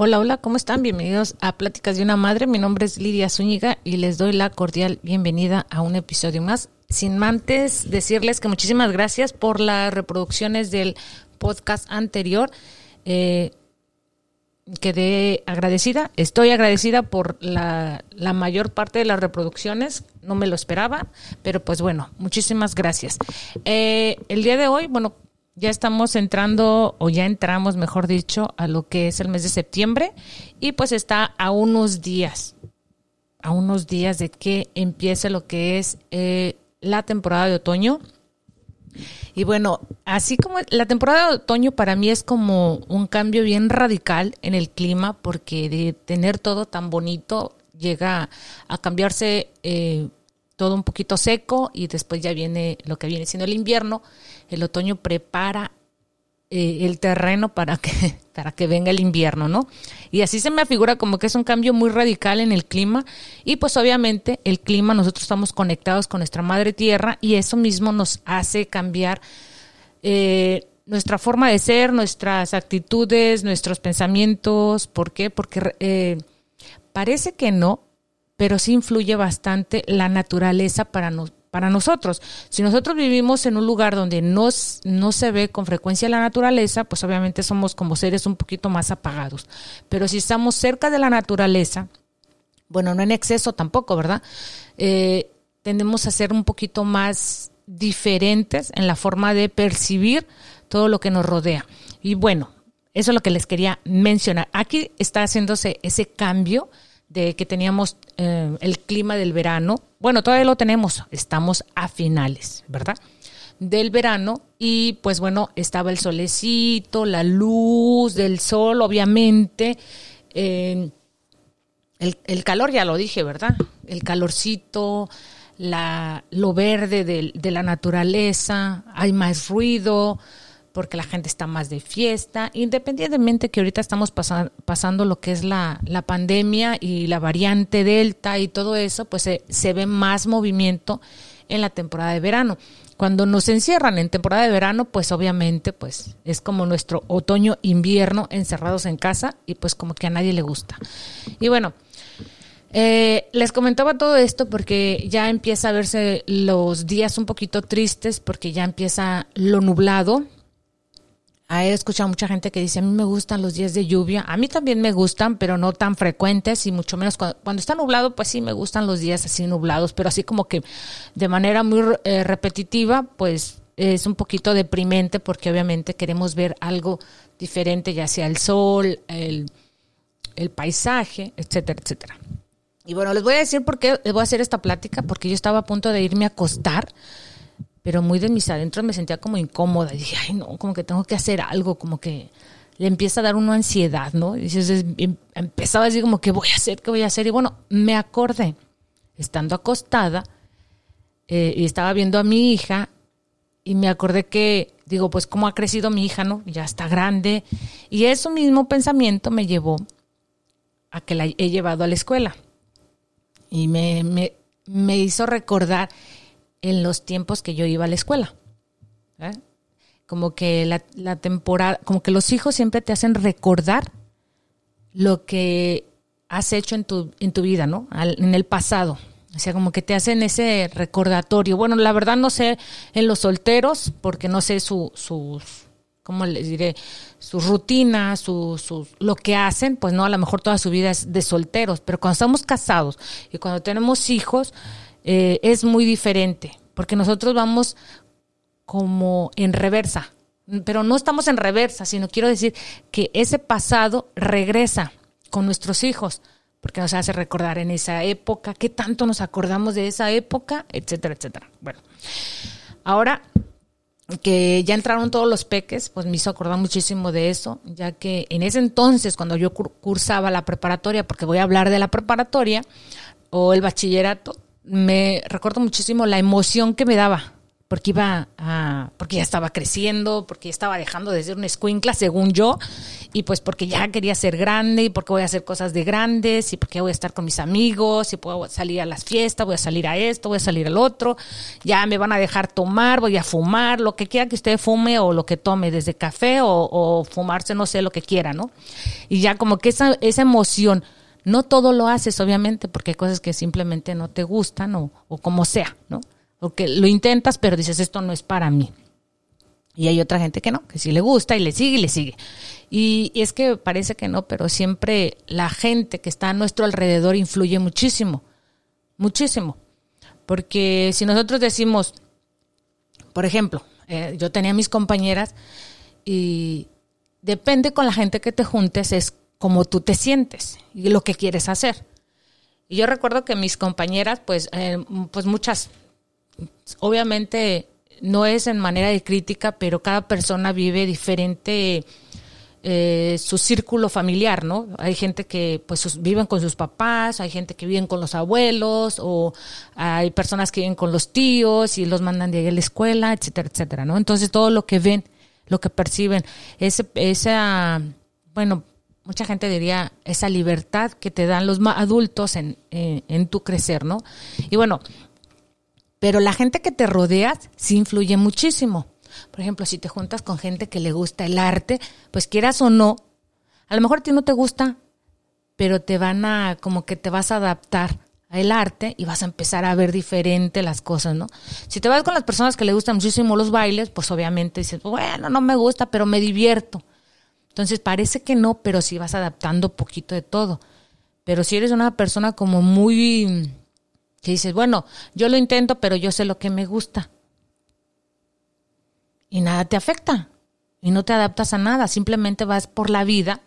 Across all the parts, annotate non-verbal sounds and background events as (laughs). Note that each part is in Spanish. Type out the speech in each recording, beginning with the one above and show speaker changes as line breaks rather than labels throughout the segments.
Hola, hola, ¿cómo están? Bienvenidos a Pláticas de una Madre. Mi nombre es Lidia Zúñiga y les doy la cordial bienvenida a un episodio más. Sin antes decirles que muchísimas gracias por las reproducciones del podcast anterior. Eh, quedé agradecida, estoy agradecida por la, la, mayor parte de las reproducciones, no me lo esperaba, pero pues bueno, muchísimas gracias. Eh, el día de hoy, bueno, ya estamos entrando, o ya entramos, mejor dicho, a lo que es el mes de septiembre y pues está a unos días, a unos días de que empiece lo que es eh, la temporada de otoño. Y bueno, así como la temporada de otoño para mí es como un cambio bien radical en el clima, porque de tener todo tan bonito llega a cambiarse eh, todo un poquito seco y después ya viene lo que viene siendo el invierno. El otoño prepara eh, el terreno para que, (laughs) para que venga el invierno, ¿no? Y así se me figura como que es un cambio muy radical en el clima y pues obviamente el clima, nosotros estamos conectados con nuestra madre tierra y eso mismo nos hace cambiar eh, nuestra forma de ser, nuestras actitudes, nuestros pensamientos. ¿Por qué? Porque eh, parece que no, pero sí influye bastante la naturaleza para, para nosotros. Si nosotros vivimos en un lugar donde no, no se ve con frecuencia la naturaleza, pues obviamente somos como seres un poquito más apagados. Pero si estamos cerca de la naturaleza, bueno, no en exceso tampoco, ¿verdad? Eh, tendemos a ser un poquito más diferentes en la forma de percibir todo lo que nos rodea. Y bueno, eso es lo que les quería mencionar. Aquí está haciéndose ese cambio de que teníamos eh, el clima del verano. Bueno, todavía lo tenemos, estamos a finales, ¿verdad? Del verano y pues bueno, estaba el solecito, la luz del sol, obviamente. el, el, calor ya lo dije, ¿verdad? El calorcito, la, lo verde de, de la naturaleza, hay más ruido, porque la gente está más de fiesta, independientemente que ahorita estamos pasando lo que es la, la, pandemia y la variante Delta y todo eso, pues se, se ve más movimiento en la temporada de verano. Cuando nos encierran en temporada de verano, pues obviamente pues es como nuestro otoño-invierno encerrados en casa y pues como que a nadie le gusta. Y bueno, eh, les comentaba todo esto porque ya empieza a verse los días un poquito tristes porque ya empieza lo nublado, He escuchado mucha gente que dice, a mí me gustan los días de lluvia. A mí también me gustan, pero no tan frecuentes y mucho menos cuando, está nublado, pues sí me gustan los días así nublados, pero así como que de manera muy eh, repetitiva, pues es un poquito deprimente porque obviamente queremos ver algo diferente, ya sea el sol, el, el paisaje, etcétera, etcétera. Y bueno, les voy a decir por qué les voy a hacer esta plática, porque yo estaba a punto de irme a acostar pero muy de mis adentros me sentía como incómoda. Y dije, ay, no, como que tengo que hacer algo, como que le empieza a dar una ansiedad, ¿no? Y dices, em, empezaba a decir como, ¿qué voy a hacer? ¿Qué voy a hacer? Y bueno, me acordé, estando acostada, eh, y estaba viendo a mi hija, y me acordé que, digo, pues cómo ha crecido mi hija, ¿no? Ya está grande. Y ese mismo pensamiento me llevó a que la he llevado a la escuela. Y me, me, me hizo recordar en los tiempos que yo iba a la escuela. ¿eh? Como que la, temporada, como que los hijos siempre te hacen recordar lo que has hecho en tu, en tu vida, ¿no? en el pasado. O sea, como que te hacen ese recordatorio. Bueno, la verdad no sé en los solteros, porque no sé su, sus, ¿cómo les diré? Sus rutinas, sus, lo que hacen, pues no, a lo mejor toda su vida es de solteros, pero cuando estamos casados y cuando tenemos hijos, eh, es muy diferente, porque nosotros vamos como en reversa, pero no estamos en reversa, sino quiero decir que ese pasado regresa con nuestros hijos, porque nos hace recordar en esa época, qué tanto nos acordamos de esa época, etcétera, etcétera. Bueno, ahora que ya entraron todos los peques, pues me hizo acordar muchísimo de eso, ya que en ese entonces, cuando yo cursaba la preparatoria, porque voy a hablar de la preparatoria o el bachillerato, me recuerdo muchísimo la emoción que me daba, porque iba a, porque ya estaba creciendo, porque ya estaba dejando de ser una escuincla, según yo, y pues porque ya quería ser grande, y porque voy a hacer cosas de grandes, y porque voy a estar con mis amigos, y puedo salir a las fiestas, voy a salir a esto, voy a salir al otro, ya me van a dejar tomar, voy a fumar, lo que quiera que usted fume o lo que tome, desde café o, o fumarse, no sé, lo que quiera, ¿no? Y ya como que esa, esa emoción, no todo lo haces, obviamente, porque hay cosas que simplemente no te gustan o, como sea, ¿no? o que lo intentas, pero dices, esto no es para mí. Y hay otra gente que no, que sí le gusta y le sigue y le sigue. Y, es que parece que no, pero siempre la gente que está a nuestro alrededor influye muchísimo, muchísimo. Porque si nosotros decimos, por ejemplo, eh, yo tenía mis compañeras y depende con la gente que te juntes, es como tú te sientes y lo que quieres hacer. Y yo recuerdo que mis compañeras, pues, eh, pues muchas obviamente no es en manera de crítica, pero cada persona vive diferente eh, su círculo familiar, ¿no? Hay gente que pues viven con sus papás, hay gente que viven con los abuelos, o hay personas que viven con los tíos y los mandan de ahí a la escuela, etcétera, etcétera, ¿no? Entonces todo lo que ven, lo que perciben, ese, esa, bueno, mucha gente diría esa libertad que te dan los adultos en, en, en tu crecer, ¿no? Y bueno, pero la gente que te rodeas sí influye muchísimo. Por ejemplo, si te juntas con gente que le gusta el arte, pues quieras o no, a lo mejor a ti no te gusta, pero te van a, como que te vas a adaptar al arte y vas a empezar a ver diferente las cosas, ¿no? Si te vas con las personas que le gustan muchísimo los bailes, pues obviamente dices, bueno, no me gusta, pero me divierto. Entonces parece que no, pero sí vas adaptando poquito de todo. Pero si eres una persona como muy que dices, bueno, yo lo intento, pero yo sé lo que me gusta. Y nada te afecta. Y no te adaptas a nada. Simplemente vas por la vida,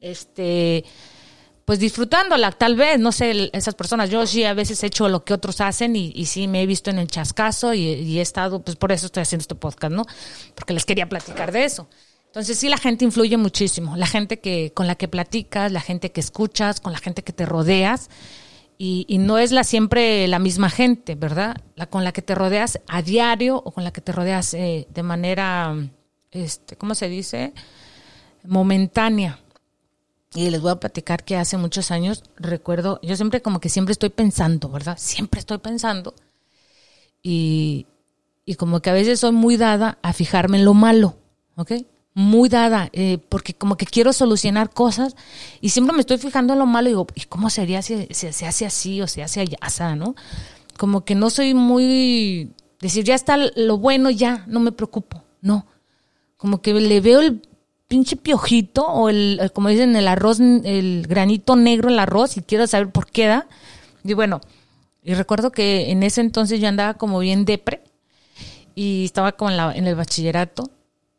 este, pues disfrutándola, tal vez, no sé, esas personas. Yo sí a veces he hecho lo que otros hacen y, sí me he visto en el chascazo y, he estado, pues por eso estoy haciendo este podcast, ¿no? Porque les quería platicar de eso. Entonces sí, la gente influye muchísimo. La gente que, con la que platicas, la gente que escuchas, con la gente que te rodeas y, no es la siempre la misma gente, ¿verdad? La con la que te rodeas a diario o con la que te rodeas eh, de manera, este, ¿cómo se dice? Momentánea. Y les voy a platicar que hace muchos años recuerdo, yo siempre como que siempre estoy pensando, ¿verdad? Siempre estoy pensando. Y, y como que a veces soy muy dada a fijarme en lo malo, ¿ok? Muy dada, eh, porque como que quiero solucionar cosas y siempre me estoy fijando en lo malo y digo, ¿y cómo sería si, se hace así o se hace allá, no? Como que no soy muy, decir, ya está lo bueno, ya, no me preocupo, no. Como que le veo el pinche piojito o el, como dicen, el arroz, el granito negro en el arroz y quiero saber por qué da. Y bueno, y recuerdo que en ese entonces yo andaba como bien depre y estaba como en, la, en el bachillerato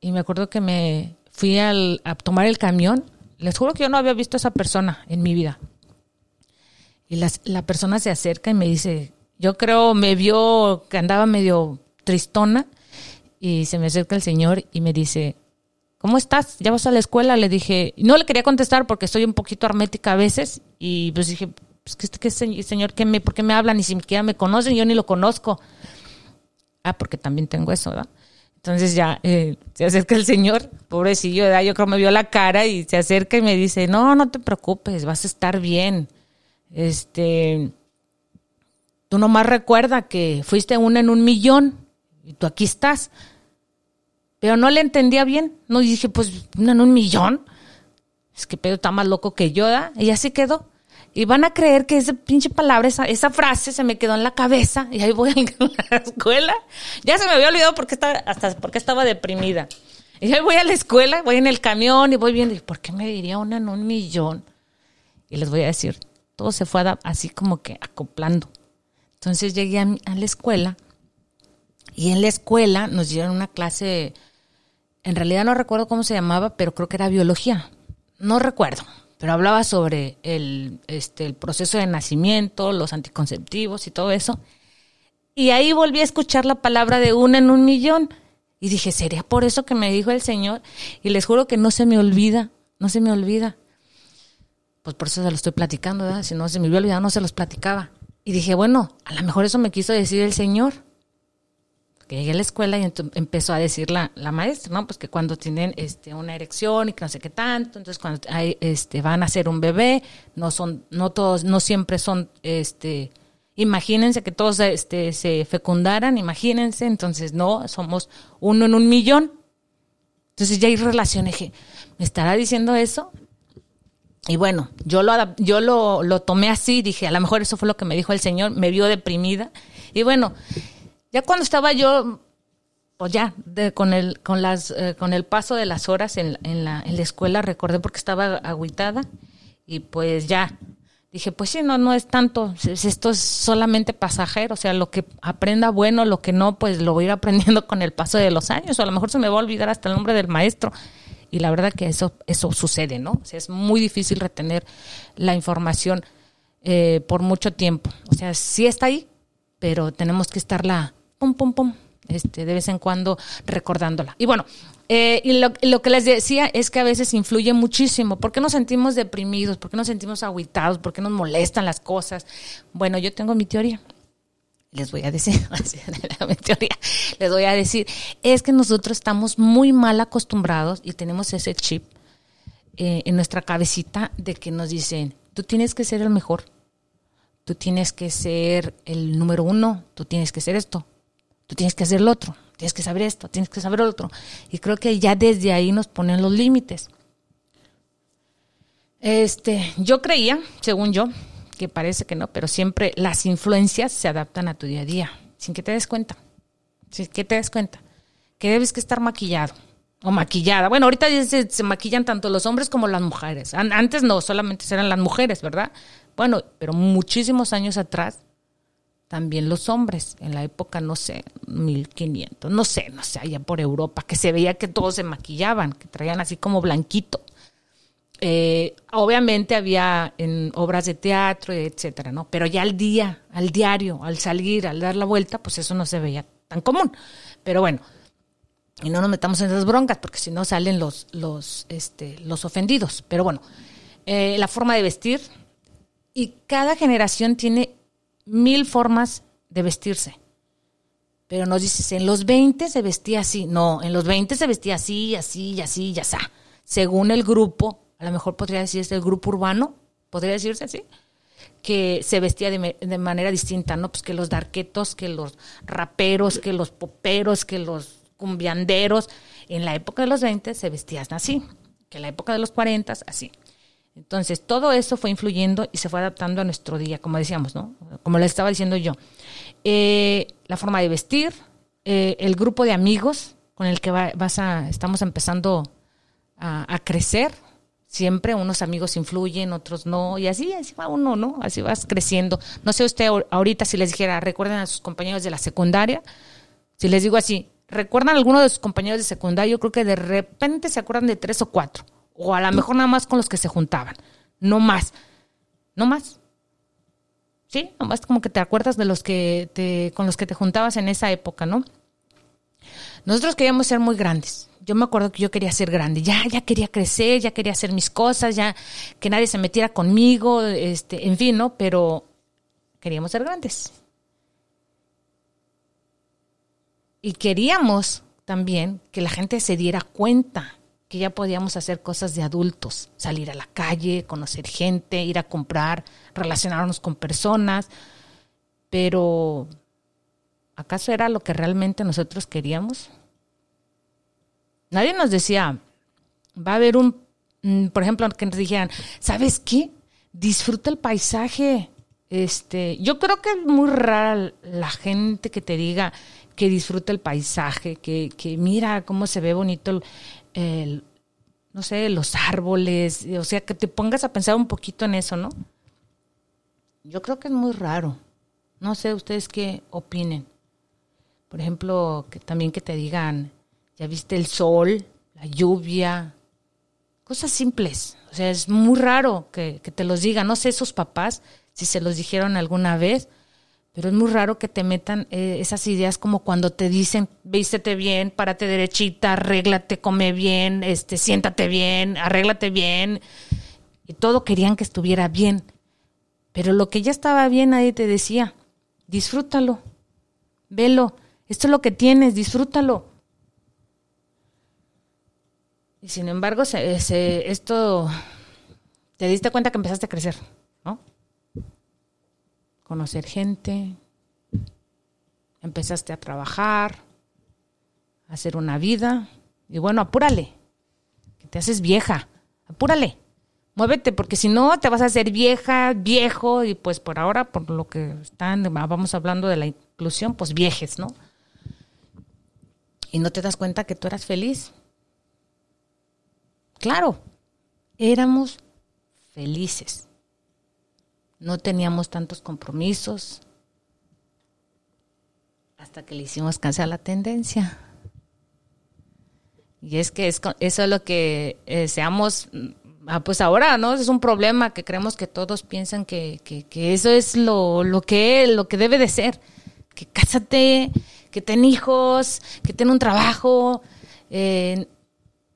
y me acuerdo que me fui al, a tomar el camión. Les juro que yo no había visto a esa persona en mi vida. Y la, la persona se acerca y me dice, yo creo me vio que andaba medio tristona y se me acerca el señor y me dice, ¿cómo estás? ¿Ya vas a la escuela? Le dije, no le quería contestar porque estoy un poquito hermética a veces y pues dije, pues que este señor, ¿qué me, ¿por qué me habla? Ni siquiera me conocen, yo ni lo conozco. Ah, porque también tengo eso, ¿verdad? Entonces ya eh, se acerca el señor, pobrecillo, yo creo me vio la cara y se acerca y me dice, no, no te preocupes, vas a estar bien. Este, tú nomás recuerda que fuiste una en un millón y tú aquí estás. Pero no le entendía bien. No dije, pues, una en un millón. Es que Pedro está más loco que yo, ¿da? Y así quedó. Y van a creer que esa pinche palabra, esa, esa frase se me quedó en la cabeza y ahí voy (laughs) a la escuela. Ya se me había olvidado porque estaba, hasta porque estaba deprimida. Y ahí voy a la escuela, voy en el camión y voy viendo, ¿y por qué me diría una en un millón? Y les voy a decir, todo se fue así como que acoplando. Entonces llegué a, a la escuela y en la escuela nos dieron una clase, en realidad no recuerdo cómo se llamaba, pero creo que era biología. No recuerdo, pero hablaba sobre el, este, el proceso de nacimiento, los anticonceptivos y todo eso. Y ahí volví a escuchar la palabra de una en un millón. Y dije, ¿sería por eso que me dijo el Señor? Y les juro que no se me olvida, no se me olvida. Pues por eso se lo estoy platicando, ¿verdad? Si no se me hubiera olvidado, no se los platicaba. Y dije, bueno, a lo mejor eso me quiso decir el Señor. Que llegué a la escuela y empezó a decir la, la, maestra, ¿no? Pues que cuando tienen este, una erección y que no sé qué tanto, entonces cuando hay, este, van a ser un bebé, no son, no todos, no siempre son, este, imagínense que todos este, se fecundaran, imagínense, entonces no, somos uno en un millón. Entonces ya hay relación, dije, ¿me estará diciendo eso? Y bueno, yo lo, yo lo, lo tomé así, dije, a lo mejor eso fue lo que me dijo el Señor, me vio deprimida. Y bueno, ya cuando estaba yo, pues ya, con, el, con, las, eh, con el paso de las horas en, en, la, en la escuela, recordé porque estaba agüitada y pues ya, dije, pues sí, no, no es tanto, esto es solamente pasajero, o sea, lo que aprenda bueno, lo que no, pues lo voy a ir aprendiendo con el paso de los años, o a lo mejor se me va a olvidar hasta el nombre del maestro. Y la verdad que eso, eso sucede, ¿no? O sea, es muy difícil retener la información eh, por mucho tiempo. O sea, sí está ahí, pero tenemos que estarla pum, pum, pum, este, de vez en cuando recordándola. Y bueno, eh, y lo, lo, que les decía es que a veces influye muchísimo. ¿Por qué nos sentimos deprimidos? ¿Por qué nos sentimos aguitados? ¿Por qué nos molestan las cosas? Bueno, yo tengo mi teoría. Les voy a decir, (laughs) mi teoría, les voy a decir, es que nosotros estamos muy mal acostumbrados y tenemos ese chip eh, en nuestra cabecita de que nos dicen, tú tienes que ser el mejor, tú tienes que ser el número uno, tú tienes que ser esto, tú tienes que hacer lo otro, tienes que saber esto, tienes que saber lo otro. Y creo que ya desde ahí nos ponen los límites. Este, yo creía, según yo, que parece que no, pero siempre las influencias se adaptan a tu día a día, sin que te des cuenta. Sin que te des cuenta. Que debes que estar maquillado o maquillada. Bueno, ahorita se, maquillan tanto los hombres como las mujeres. Antes no, solamente eran las mujeres, ¿verdad? Bueno, pero muchísimos años atrás, también los hombres, en la época, no sé, 1500, no sé, no sé, allá por Europa, que se veía que todos se maquillaban, que traían así como blanquito. Eh, obviamente había en obras de teatro, etcétera, ¿no? Pero ya al día, al diario, al salir, al dar la vuelta, pues eso no se veía tan común. Pero bueno, y no nos metamos en esas broncas, porque si no salen los, los, este, los ofendidos. Pero bueno, eh, la forma de vestir, y cada generación tiene mil formas de vestirse. Pero nos dices, en los 20 se vestía así. No, en los 20 se vestía así, así, y así, y así. Según el grupo, a lo mejor podría decirse el grupo urbano, podría decirse así, que se vestía de, de manera distinta, ¿no? Pues que los darquetos, que los raperos, que los poperos, que los cumbianderos. En la época de los 20 se vestían así, que en la época de los 40 así. Entonces, todo eso fue influyendo y se fue adaptando a nuestro día, como decíamos, ¿no? Como les estaba diciendo yo. Eh, la forma de vestir, eh, el grupo de amigos con el que vas a, estamos empezando a, crecer. Siempre unos amigos influyen, otros no, y así, así va uno, ¿no? Así vas creciendo. No sé usted ahorita si les dijera, recuerden a sus compañeros de la secundaria. Si les digo así, ¿recuerdan a alguno de sus compañeros de secundaria? Yo creo que de repente se acuerdan de tres o cuatro o a lo mejor nada más con los que se juntaban, no más, no más. Sí, nomás como que te acuerdas de los que te, con los que te juntabas en esa época, ¿no? Nosotros queríamos ser muy grandes. Yo me acuerdo que yo quería ser grande, ya, ya quería crecer, ya quería hacer mis cosas, ya que nadie se metiera conmigo, este, en fin, ¿no? Pero queríamos ser grandes. Y queríamos también que la gente se diera cuenta que ya podíamos hacer cosas de adultos, salir a la calle, conocer gente, ir a comprar, relacionarnos con personas, pero ¿acaso era lo que realmente nosotros queríamos? Nadie nos decía, va a haber un, mm, por ejemplo, que nos dijeran, ¿sabes qué? Disfruta el paisaje. Este, yo creo que es muy rara la gente que te diga que disfruta el paisaje, que, que mira cómo se ve bonito el, el, no sé, los árboles, o sea, que te pongas a pensar un poquito en eso, ¿no? Yo creo que es muy raro. No sé ustedes qué opinen. Por ejemplo, que también que te digan, ya viste el sol, la lluvia, cosas simples. O sea, es muy raro que, que te los digan. No sé esos papás si se los dijeron alguna vez, pero es muy raro que te metan eh, esas ideas como cuando te dicen, vístete bien, párate derechita, arréglate, come bien, este, siéntate bien, arréglate bien. Y todo querían que estuviera bien. Pero lo que ya estaba bien nadie te decía, disfrútalo, velo, Esto es lo que tienes, disfrútalo. Y sin embargo, se, esto te diste cuenta que empezaste a crecer. Conocer gente, empezaste a trabajar, a hacer una vida. Y bueno, apúrale, que te haces vieja, apúrale, muévete, porque si no te vas a hacer vieja, viejo, y pues por ahora, por lo que están, vamos hablando de la inclusión, pues viejes, ¿no? Y no te das cuenta que tú eras feliz. Claro, éramos felices. No teníamos tantos compromisos hasta que le hicimos caso a la tendencia. Y es que eso es lo que eh, seamos, ah, pues ahora, ¿no? Es un problema que creemos que todos piensan que, eso es lo, lo, que, lo que debe de ser. Que cásate, que ten hijos, que ten un trabajo. Eh,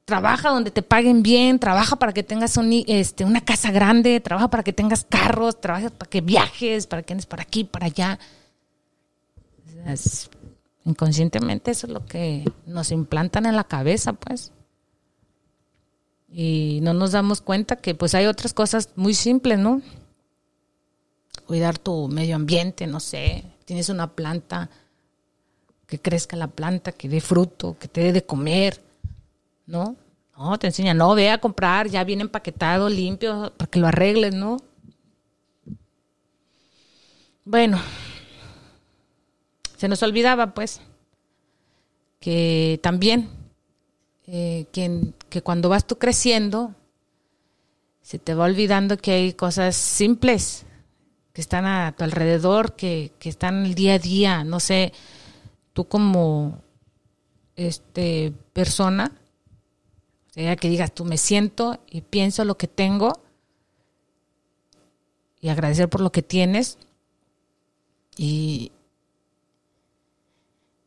trabaja donde te paguen bien, trabaja para que tengas este, una casa grande, trabaja para que tengas carros, trabaja para que viajes, para que andes para aquí, para allá. inconscientemente eso es lo que nos implantan en la cabeza, pues. Y no nos damos cuenta que pues hay otras cosas muy simples, ¿no? Cuidar tu medio ambiente, no sé, tienes una planta, que crezca la planta, que dé fruto, que te dé de comer, ¿no? No, te enseña, no, ve a comprar, ya viene empaquetado, limpio, para que lo arregles, ¿no? Bueno, se nos olvidaba, pues, que también, eh, que, que cuando vas tú creciendo, se te va olvidando que hay cosas simples que están a tu alrededor, que, que están el día a día, no sé, tú como este persona, sea, que digas, tú me siento y pienso lo que tengo y agradecer por lo que tienes y,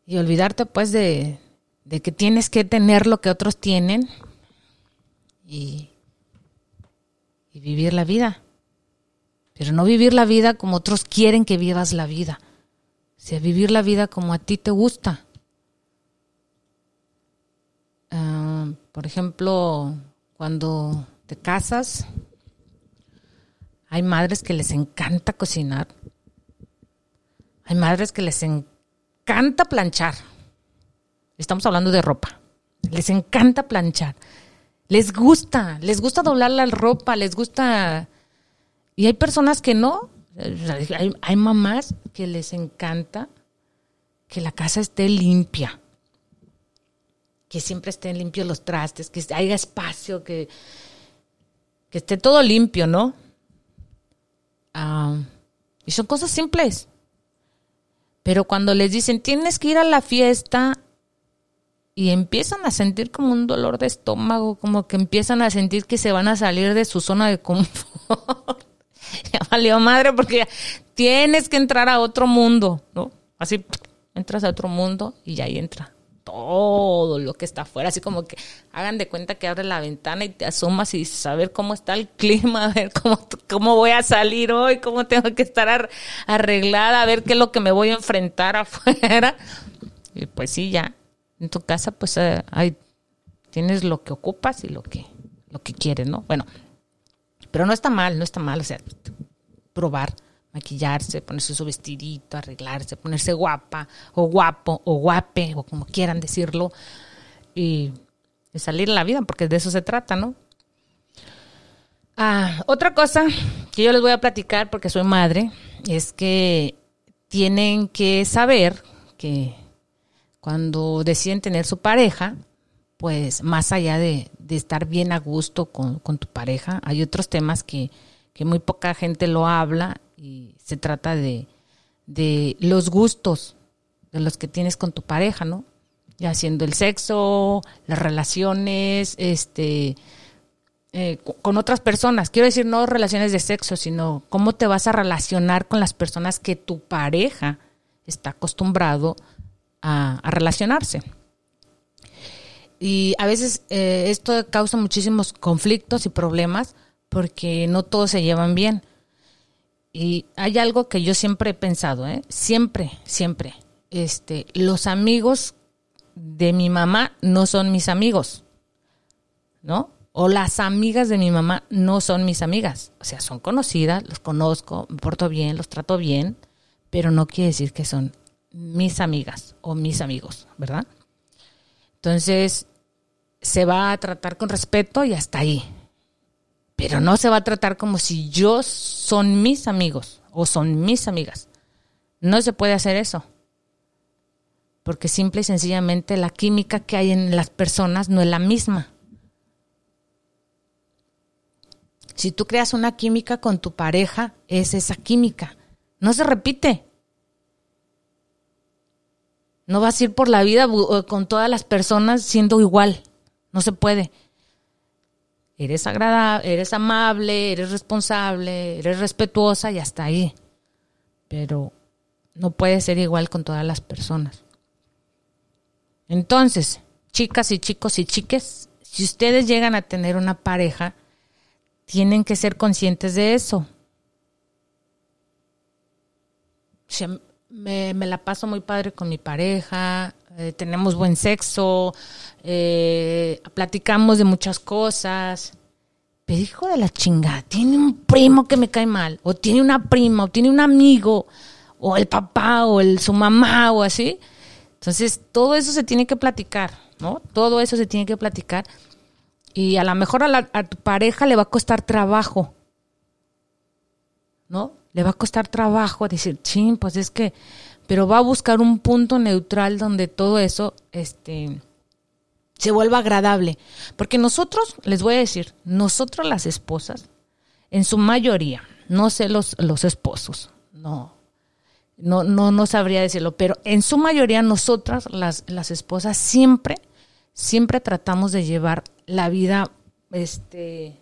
y olvidarte pues de, de que tienes que tener lo que otros tienen y, y vivir la vida. Pero no vivir la vida como otros quieren que vivas la vida. O sea, vivir la vida como a ti te gusta. Ah, por ejemplo, cuando te casas, hay madres que les encanta cocinar. Hay madres que les encanta planchar. Estamos hablando de ropa. Les encanta planchar. Les gusta, les gusta doblar la ropa, les gusta... Y hay personas que no. Hay, hay mamás que les encanta que la casa esté limpia que siempre estén limpios los trastes, que haya espacio, que, que esté todo limpio, ¿no? Ah, y son cosas simples. Pero cuando les dicen, tienes que ir a la fiesta y empiezan a sentir como un dolor de estómago, como que empiezan a sentir que se van a salir de su zona de confort. (laughs) ya valió madre porque tienes que entrar a otro mundo, ¿no? Así entras a otro mundo y ya ahí entra todo lo que está afuera, así como que hagan de cuenta que abre la ventana y te asomas y ver cómo está el clima, (laughs) a ver cómo, cómo voy a salir hoy, cómo tengo que estar arreglada, a ver qué es lo que me voy a enfrentar (laughs) afuera. Y pues sí, ya, en tu casa pues eh, hay, tienes lo que ocupas y lo que, lo que quieres, ¿no? Bueno, pero no está mal, no está mal, o sea, probar maquillarse, ponerse su vestidito, arreglarse, ponerse guapa o guapo o guape o como quieran decirlo y, salir en la vida, porque de eso se trata, ¿no? Ah, otra cosa que yo les voy a platicar porque soy madre es que tienen que saber que cuando deciden tener su pareja, pues más allá de, estar bien a gusto con, tu pareja, hay otros temas que, que muy poca gente lo habla y se trata de, de los gustos de los que tienes con tu pareja, ¿no? Ya siendo el sexo, las relaciones, este, eh, con otras personas. Quiero decir, no relaciones de sexo, sino cómo te vas a relacionar con las personas que tu pareja está acostumbrado a, relacionarse. Y a veces eh, esto causa muchísimos conflictos y problemas porque no todos se llevan bien. Y hay algo que yo siempre he pensado, ¿eh? siempre, siempre. este, los amigos de mi mamá no son mis amigos, ¿no? O las amigas de mi mamá no son mis amigas. O sea, son conocidas, los conozco, me porto bien, los trato bien, pero no quiere decir que son mis amigas o mis amigos, ¿verdad? Entonces, se va a tratar con respeto y hasta ahí. Pero no se va a tratar como si yo son mis amigos o son mis amigas. No se puede hacer eso porque simple y sencillamente la química que hay en las personas no es la misma. Si tú creas una química con tu pareja, es esa química. No se repite. No vas a ir por la vida con todas las personas siendo igual. No se puede. Eres agradable, eres amable, eres responsable, eres respetuosa y hasta ahí. Pero no puede ser igual con todas las personas. Entonces, chicas y chicos y chiques, si ustedes llegan a tener una pareja, tienen que ser conscientes de eso. me, la paso muy padre con mi pareja, eh, tenemos buen sexo, eh, platicamos de muchas cosas. Pero hijo de la chingada, tiene un primo que me cae mal, o tiene una prima, o tiene un amigo, o el papá, o el, su mamá, o así entonces, todo eso se tiene que platicar, ¿no? Todo eso se tiene que platicar. Y a lo mejor a, tu pareja le va a costar trabajo, ¿no? Le va a costar trabajo decir, ching, pues es que, pero va a buscar un punto neutral donde todo eso, este, se vuelva agradable. Porque nosotros, les voy a decir, nosotros las esposas, en su mayoría, no sé los, los esposos, no, no, no, no sabría decirlo, pero en su mayoría nosotras, las, las esposas, siempre, siempre tratamos de llevar la vida este,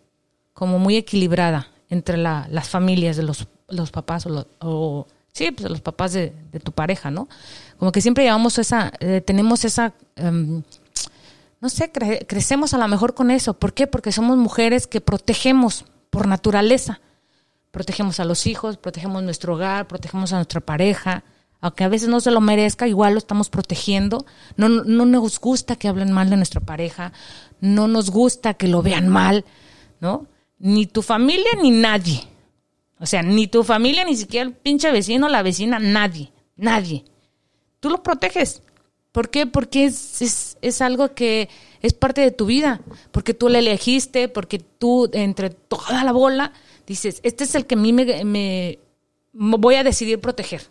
como muy equilibrada entre la, las familias de los, los papás o sí, pues los papás de, de, tu pareja, ¿no? Como que siempre llevamos esa, eh, tenemos esa, um, no sé, crecemos a lo mejor con eso. ¿Por qué? Porque somos mujeres que protegemos por naturaleza protegemos a los hijos, protegemos nuestro hogar, protegemos a nuestra pareja, aunque a veces no se lo merezca, igual lo estamos protegiendo. No, no nos gusta que hablen mal de nuestra pareja, no nos gusta que lo vean mal, ¿no? Ni tu familia ni nadie. O sea, ni tu familia, ni siquiera el pinche vecino, la vecina, nadie, nadie. Tú lo proteges. ¿Por qué? Porque es, algo que es parte de tu vida, porque tú le elegiste, porque tú entre toda la bola dices, este es el que a mí me, voy a decidir proteger.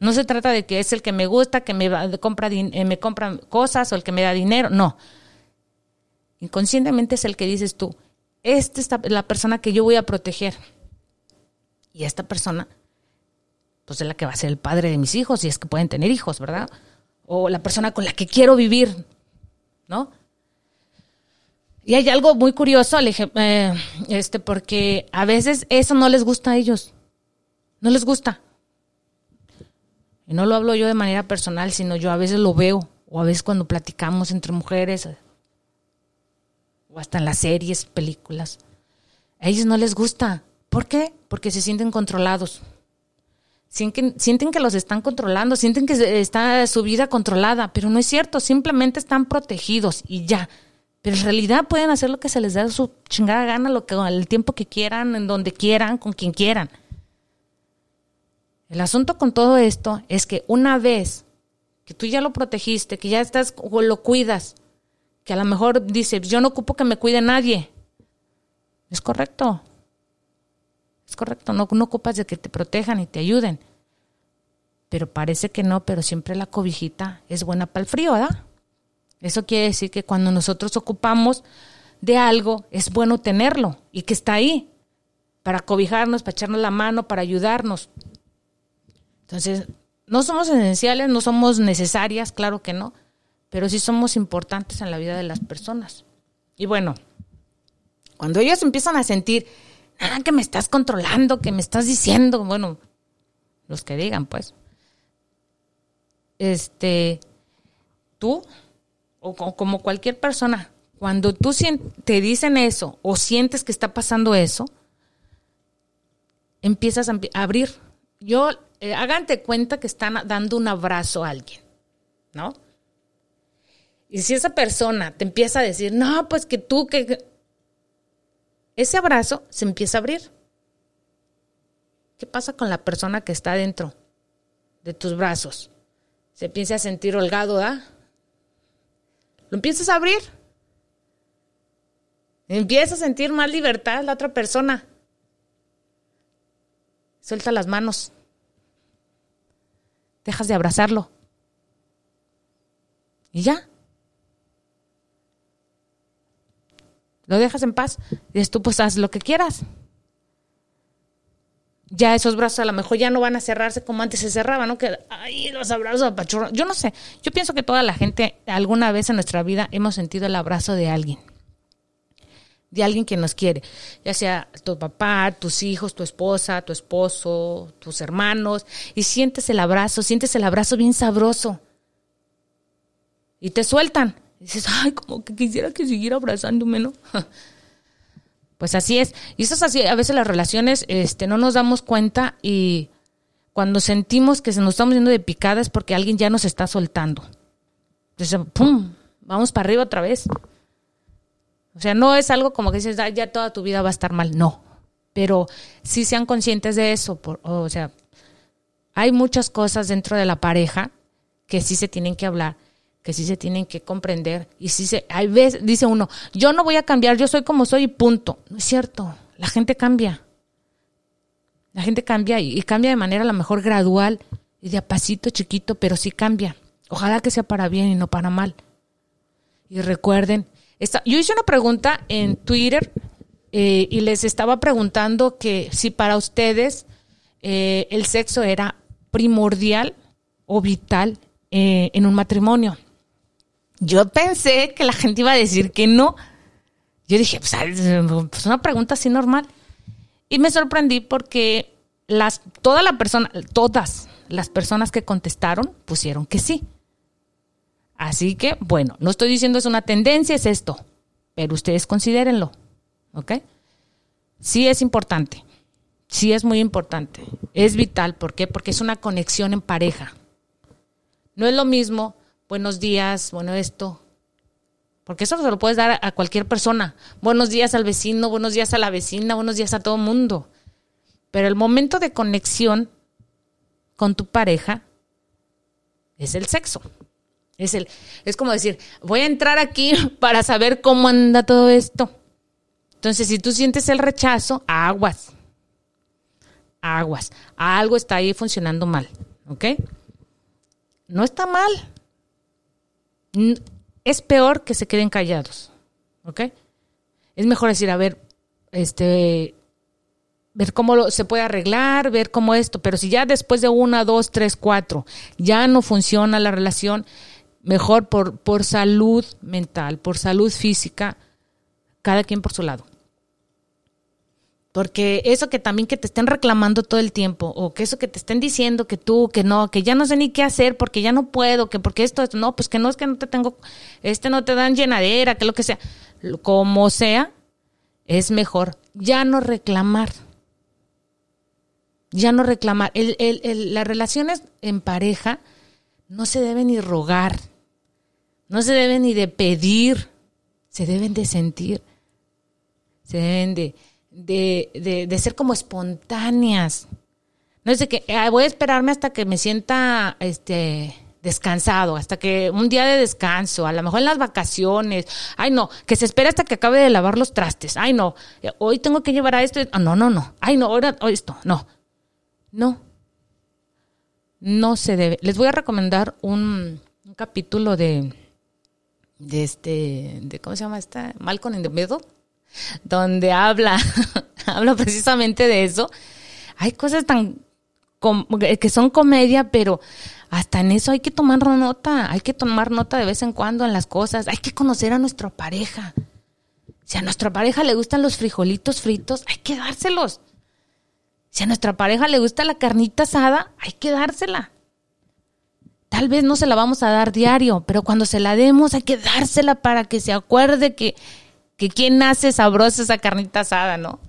No se trata de que es el que me gusta, que me, compra, eh, me cosas o el que me da dinero, no. Inconscientemente es el que dices tú, esta es la persona que yo voy a proteger. Y esta persona, pues es la que va a ser el padre de mis hijos, si es que pueden tener hijos, ¿verdad? O la persona con la que quiero vivir, ¿no? Y hay algo muy curioso, eh, este, porque a veces eso no les gusta a ellos. No les gusta. Y no lo hablo yo de manera personal, sino yo a veces lo veo, o a veces cuando platicamos entre mujeres, o hasta en las series, películas. A ellos no les gusta. ¿Por qué? Porque se sienten controlados. Sienten, que los están controlando, sienten que está su vida controlada, pero no es cierto, simplemente están protegidos y ya pero en realidad pueden hacer lo que se les da su chingada gana, lo que, el tiempo que quieran, en donde quieran, con quien quieran. El asunto con todo esto es que una vez que tú ya lo protegiste, que ya estás o lo cuidas, que a lo mejor dice, yo no ocupo que me cuide nadie. Es correcto. Es correcto, no, no ocupas de que te protejan y te ayuden. Pero parece que no, pero siempre la cobijita es buena para el frío, ¿verdad? Eso quiere decir que cuando nosotros ocupamos de algo, es bueno tenerlo y que está ahí para cobijarnos, para echarnos la mano, para ayudarnos. Entonces, no somos esenciales, no somos necesarias, claro que no, pero sí somos importantes en la vida de las personas. Y bueno, cuando ellos empiezan a sentir, ah, que me estás controlando, que me estás diciendo, bueno, los que digan, pues, este, tú o como cualquier persona, cuando tú te dicen eso o sientes que está pasando eso, empiezas a abrir. Yo eh, cuenta que están dando un abrazo a alguien, ¿no? Y si esa persona te empieza a decir, no, pues que tú, que... Ese abrazo se empieza a abrir. ¿Qué pasa con la persona que está dentro de tus brazos? Se empieza a sentir holgado, ¿ah? Lo empiezas a abrir. Empieza a sentir más libertad la otra persona. Suelta las manos. Dejas de abrazarlo. Y ya. Lo dejas en paz. Y dices tú, pues haz lo que quieras. Ya esos brazos a lo mejor ya no van a cerrarse como antes se cerraban, ¿no? Que ahí los abrazos apachurros. Yo no sé. Yo pienso que toda la gente alguna vez en nuestra vida hemos sentido el abrazo de alguien de alguien que nos quiere, ya sea tu papá, tus hijos, tu esposa, tu esposo, tus hermanos, y sientes el abrazo, sientes el abrazo bien sabroso. Y te sueltan. Y dices, ay, como que quisiera que siguiera abrazándome, ¿no? (laughs) Pues así es. Y eso es así. A veces las relaciones este, no nos damos cuenta y cuando sentimos que se nos estamos yendo de picada es porque alguien ya nos está soltando. Entonces, ¡pum! Vamos para arriba otra vez. O sea, no es algo como que dices, ya toda tu vida va a estar mal, no. Pero sí sean conscientes de eso. o sea, hay muchas cosas dentro de la pareja que sí se tienen que hablar, que sí se tienen que comprender. Y sí se, hay veces, dice uno, yo no voy a cambiar, yo soy como soy y punto. No es cierto, la gente cambia. La gente cambia y, cambia de manera a lo mejor gradual y de a pasito chiquito, pero sí cambia. Ojalá que sea para bien y no para mal. Y recuerden yo hice una pregunta en Twitter eh, y les estaba preguntando que si para ustedes eh, el sexo era primordial o vital eh, en un matrimonio. Yo pensé que la gente iba a decir que no. Yo dije, pues, pues una pregunta así normal. Y me sorprendí porque las, toda la persona, todas las personas que contestaron pusieron que sí. Así que, bueno, no estoy diciendo es una tendencia, es esto, pero ustedes considérenlo, ¿ok? Sí es importante, sí es muy importante, es vital, ¿por qué? Porque es una conexión en pareja. No es lo mismo, buenos días, bueno, esto, porque eso se lo puedes dar a cualquier persona. Buenos días al vecino, buenos días a la vecina, buenos días a todo mundo. Pero el momento de conexión con tu pareja es el sexo. Es, el, es como decir, voy a entrar aquí (laughs) para saber cómo anda todo esto. Entonces, si tú sientes el rechazo, aguas. Aguas. Algo está ahí funcionando mal. ¿Ok? No está mal. Es peor que se queden callados. ¿Ok? Es mejor decir, a ver, este, ver cómo se puede arreglar, ver cómo esto, pero si ya después de una, dos, tres, cuatro, ya no funciona la relación, mejor por, por salud mental, por salud física, cada quien por su lado. Porque eso que también que te estén reclamando todo el tiempo, o que eso que te estén diciendo que tú, que no, que ya no sé ni qué hacer, porque ya no puedo, que porque esto, no, pues que no es que no te tengo, este no te dan llenadera, que lo que sea, como sea, es mejor ya no reclamar. Ya no reclamar. El, el, el, las relaciones en pareja no se deben ni rogar, no se deben ni de pedir, se deben de sentir, se deben de, de, de, ser como espontáneas. No es de que voy a esperarme hasta que me sienta este descansado, hasta que un día de descanso, a lo mejor en las vacaciones, ay no, que se espera hasta que acabe de lavar los trastes, ay no, hoy tengo que llevar a esto, ah, no, no, no, ay no, ahora esto, no, no, no se debe. Les voy a recomendar un, capítulo de, de este, de ¿cómo se llama esta? Malcolm in the Middle, donde habla, (laughs) habla precisamente de eso. Hay cosas tan que son comedia, pero hasta en eso hay que tomar nota, hay que tomar nota de vez en cuando en las cosas, hay que conocer a nuestra pareja. Si a nuestra pareja le gustan los frijolitos fritos, hay que dárselos. Si a nuestra pareja le gusta la carnita asada, hay que dársela. Tal vez no se la vamos a dar diario, pero cuando se la demos hay que dársela para que se acuerde que, que quien hace sabrosa esa carnita asada, ¿no?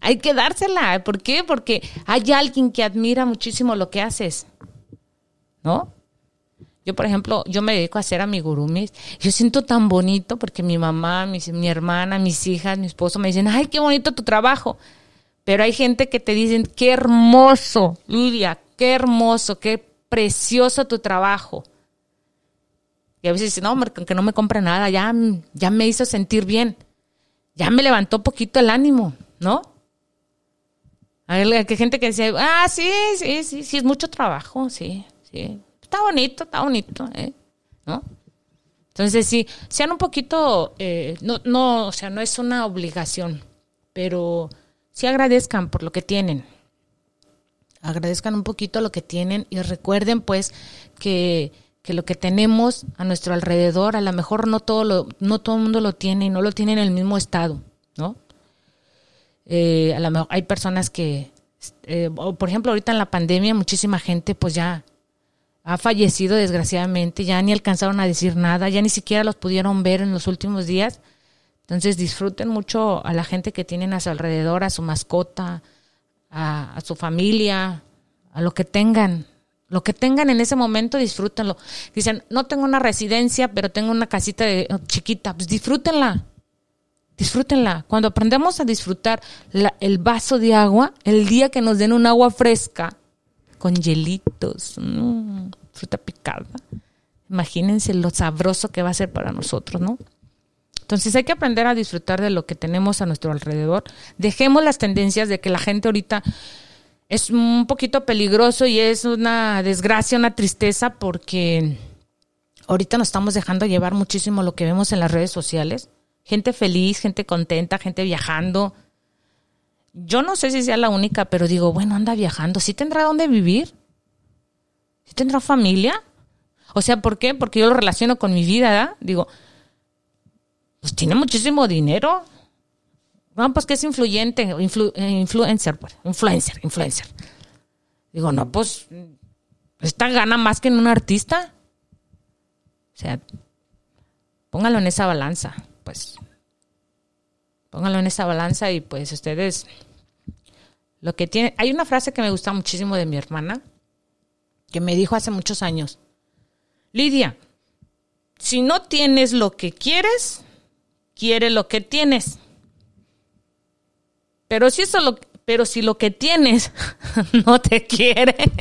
hay que dársela. ¿Por qué? Porque hay alguien que admira muchísimo lo que haces. ¿No? Yo, por ejemplo, yo me dedico a hacer amigurumis. Yo siento tan bonito porque mi mamá, mi, mi hermana, mis hijas, mi esposo me dicen, ay, qué bonito tu trabajo. Pero hay gente que te dicen, qué hermoso, Lidia, qué hermoso, qué precioso tu trabajo. Y a veces dicen, no, aunque no me compre nada, ya, ya me hizo sentir bien. Ya me levantó poquito el ánimo, ¿no? Hay gente que dice, ah, sí, sí, sí, sí, es mucho trabajo, sí, sí está bonito, está bonito, ¿eh? ¿no? Entonces, sí, sean un poquito, eh, no, no, o sea, no es una obligación, pero sí agradezcan por lo que tienen. Agradezcan un poquito lo que tienen y recuerden, pues, que, que lo que tenemos a nuestro alrededor, a lo mejor no todo, lo, no todo el mundo lo tiene y no lo tiene en el mismo estado, ¿no? Eh, a lo mejor hay personas que, eh, por ejemplo, ahorita en la pandemia, muchísima gente, pues ya ha fallecido desgraciadamente, ya ni alcanzaron a decir nada, ya ni siquiera los pudieron ver en los últimos días. Entonces disfruten mucho a la gente que tienen a su alrededor, a su mascota, a, su familia, a lo que tengan. Lo que tengan en ese momento, disfrútenlo. Dicen, no tengo una residencia, pero tengo una casita de, chiquita. Pues disfrútenla. Disfrútenla. Cuando aprendemos a disfrutar el vaso de agua, el día que nos den un agua fresca, con hielitos, mm, fruta picada. Imagínense lo sabroso que va a ser para nosotros, ¿no? Entonces hay que aprender a disfrutar de lo que tenemos a nuestro alrededor. Dejemos las tendencias de que la gente ahorita es un poquito peligroso y es una desgracia, una tristeza porque ahorita nos estamos dejando llevar muchísimo lo que vemos en las redes sociales. Gente feliz, gente contenta, gente viajando, yo no sé si sea la única, pero digo, bueno, anda viajando, ¿sí tendrá dónde vivir? ¿Sí tendrá familia? O sea, ¿por qué? Porque yo lo relaciono con mi vida, ¿verdad? Digo, pues tiene muchísimo dinero. Bueno, pues que es influyente, influencer, pues, influencer, influencer. Digo, no, pues, esta gana más que en un artista. O sea, póngalo en esa balanza, pues. Póngalo en esa balanza y pues ustedes lo que tiene, hay una frase que me gusta muchísimo de mi hermana, que me dijo hace muchos años. Lidia, si no tienes lo que quieres, quiere lo que tienes. Pero si eso lo, pero si lo que tienes (laughs) no te quiere,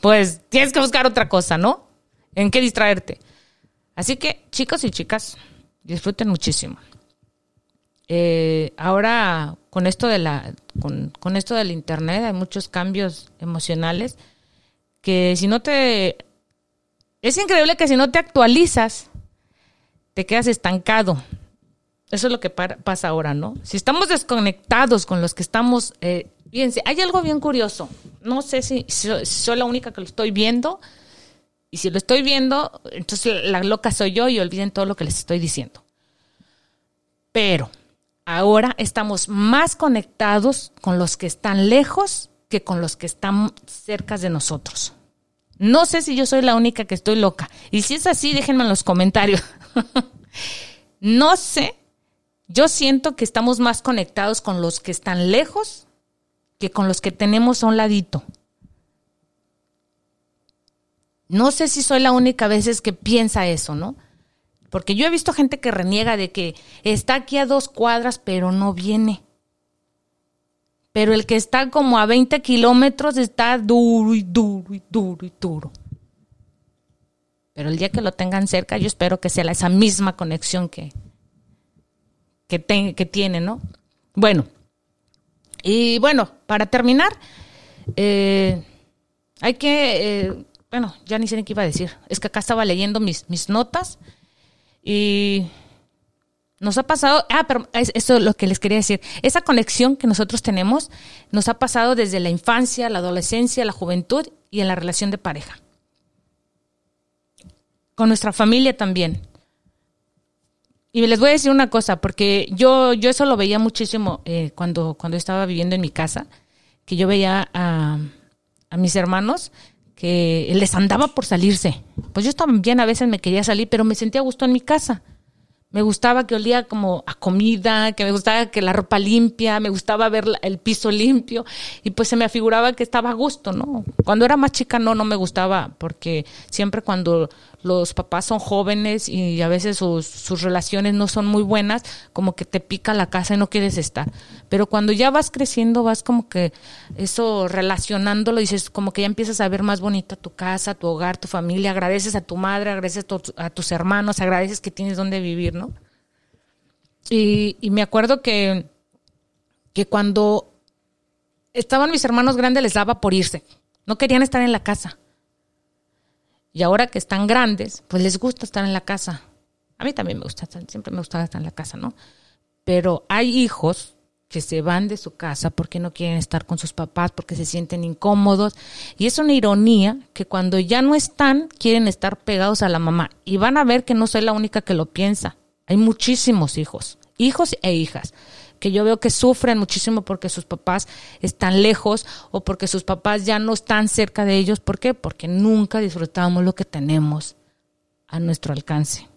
pues tienes que buscar otra cosa, ¿no? En qué distraerte. Así que, chicos y chicas, disfruten muchísimo. Eh, ahora con esto de la con, esto del internet hay muchos cambios emocionales que si no te es increíble que si no te actualizas te quedas estancado eso es lo que pasa ahora no si estamos desconectados con los que estamos eh, fíjense hay algo bien curioso no sé si, si soy la única que lo estoy viendo y si lo estoy viendo entonces la loca soy yo y olviden todo lo que les estoy diciendo pero ahora estamos más conectados con los que están lejos que con los que están cerca de nosotros. No sé si yo soy la única que estoy loca. Y si es así, déjenme en los comentarios. (laughs) no sé. Yo siento que estamos más conectados con los que están lejos que con los que tenemos a un ladito. No sé si soy la única veces que piensa eso, ¿no? Porque yo he visto gente que reniega de que está aquí a dos cuadras, pero no viene. Pero el que está como a 20 kilómetros está duro y duro y duro y duro. Pero el día que lo tengan cerca, yo espero que sea esa misma conexión que, que, que tiene, ¿no? Bueno, y bueno, para terminar, eh, hay que, eh, bueno, ya ni sé ni qué iba a decir. Es que acá estaba leyendo mis, mis notas y nos ha pasado, ah, pero eso es lo que les quería decir, esa conexión que nosotros tenemos nos ha pasado desde la infancia, la adolescencia, la juventud y en la relación de pareja. Con nuestra familia también. Y les voy a decir una cosa, porque yo, yo eso lo veía muchísimo eh, cuando, cuando estaba viviendo en mi casa, que yo veía a, a mis hermanos que les andaba por salirse. Pues yo también a veces me quería salir, pero me sentía a gusto en mi casa. me gustaba que olía como a comida, que me gustaba que la ropa limpia, me gustaba ver el piso limpio y pues se me afiguraba que estaba a gusto, ¿no? Cuando era más chica no, no me gustaba porque siempre cuando los papás son jóvenes y a veces sus, sus relaciones no son muy buenas, como que te pica la casa y no quieres estar. Pero cuando ya vas creciendo, vas como que eso relacionándolo, dices como que ya empiezas a ver más bonita tu casa, tu hogar, tu familia, agradeces a tu madre, agradeces a, tus hermanos, agradeces que tienes donde vivir, ¿no? Y, y me acuerdo que, que cuando estaban mis hermanos grandes les daba por irse, no querían estar en la casa y ahora que están grandes, pues les gusta estar en la casa. A mí también me gusta, siempre me gusta estar en la casa, ¿no? Pero hay hijos que se van de su casa porque no quieren estar con sus papás, porque se sienten incómodos. Y es una ironía que cuando ya no están, quieren estar pegados a la mamá. Y van a ver que no soy la única que lo piensa. Hay muchísimos hijos, hijos e hijas, que yo veo que sufren muchísimo porque sus papás están lejos o porque sus papás ya no están cerca de ellos. ¿Por qué? Porque nunca disfrutamos lo que tenemos a nuestro alcance.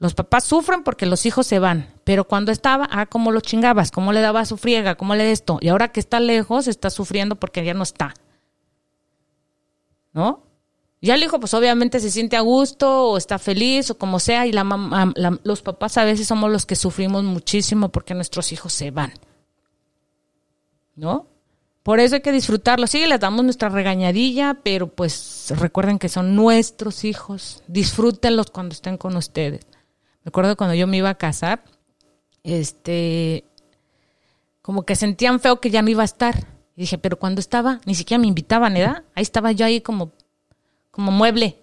Los papás sufren porque los hijos se van, pero cuando estaba, ah, cómo lo chingabas, cómo le dabas su friega, cómo le esto. Y ahora que está lejos, está sufriendo porque ya no está. ¿No? Ya el hijo, pues obviamente se siente a gusto o está feliz o como sea, y la, mamá, los papás a veces somos los que sufrimos muchísimo porque nuestros hijos se van. ¿No? Por eso hay que disfrutarlo. Sí, les damos nuestra regañadilla, pero pues recuerden que son nuestros hijos. Disfrútenlos cuando estén con ustedes. Recuerdo cuando yo me iba a casar, este, como que sentían feo que ya no iba a estar. Y dije, pero cuando estaba, ni siquiera me invitaban, ¿verdad? Ahí estaba yo ahí como como mueble.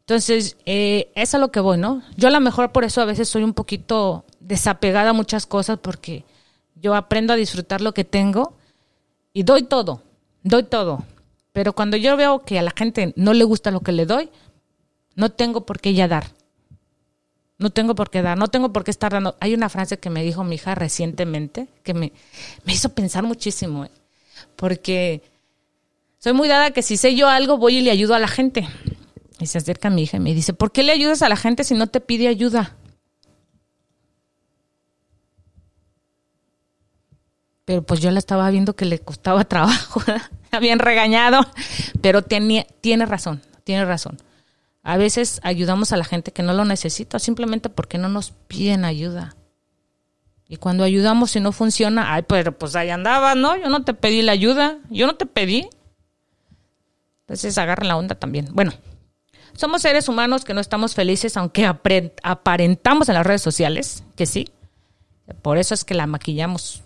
Entonces, eh, es a lo que voy, ¿no? Yo a lo mejor por eso a veces soy un poquito desapegada a muchas cosas porque yo aprendo a disfrutar lo que tengo y doy todo, doy todo. Pero cuando yo veo que a la gente no le gusta lo que le doy, no tengo por qué ya dar. No tengo por qué dar, no tengo por qué estar dando. Hay una frase que me dijo mi hija recientemente que me, me hizo pensar muchísimo, ¿eh? porque soy muy dada que si sé yo algo, voy y le ayudo a la gente. Y se acerca mi hija y me dice, ¿por qué le ayudas a la gente si no te pide ayuda? Pero pues yo la estaba viendo que le costaba (laughs) trabajo, habían regañado, pero tiene razón, tiene razón. A veces ayudamos a la gente que no lo necesita simplemente porque no nos piden ayuda. Y cuando ayudamos y no funciona, ay, pero pues ahí andaba, ¿no? Yo no te pedí la ayuda, yo no te pedí. Entonces agarren la onda también. Bueno, somos seres humanos que no estamos felices, aunque aparentamos en las redes sociales que sí. Por eso es que la maquillamos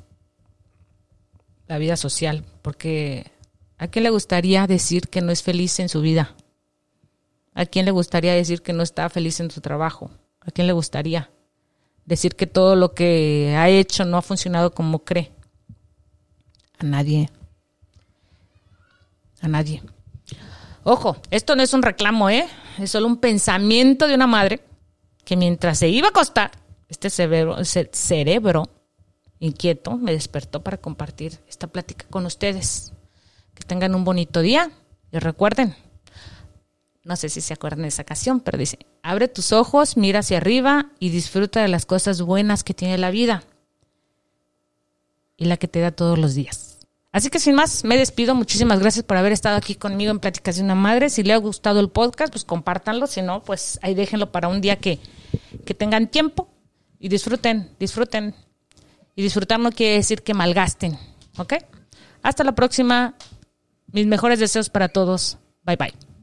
la vida social, porque ¿a quién le gustaría decir que no es feliz en su vida? ¿A quién le gustaría decir que no está feliz en su trabajo? ¿A quién le gustaría decir que todo lo que ha hecho no ha funcionado como cree? A nadie. A nadie. Ojo, esto no es un reclamo, ¿eh? Es solo un pensamiento de una madre que mientras se iba a acostar, este cerebro, cerebro inquieto me despertó para compartir esta plática con ustedes. Que tengan un bonito día y recuerden, no sé si se acuerdan de esa ocasión, pero dice, abre tus ojos, mira hacia arriba y disfruta de las cosas buenas que tiene la vida y la que te da todos los días. Así que sin más, me despido. Muchísimas gracias por haber estado aquí conmigo en Pláticas de una Madre. Si le ha gustado el podcast, pues compártanlo. Si no, pues ahí déjenlo para un día que, que tengan tiempo y disfruten, disfruten. Y disfrutar no quiere decir que malgasten. ¿Ok? Hasta la próxima. Mis mejores deseos para todos. Bye bye.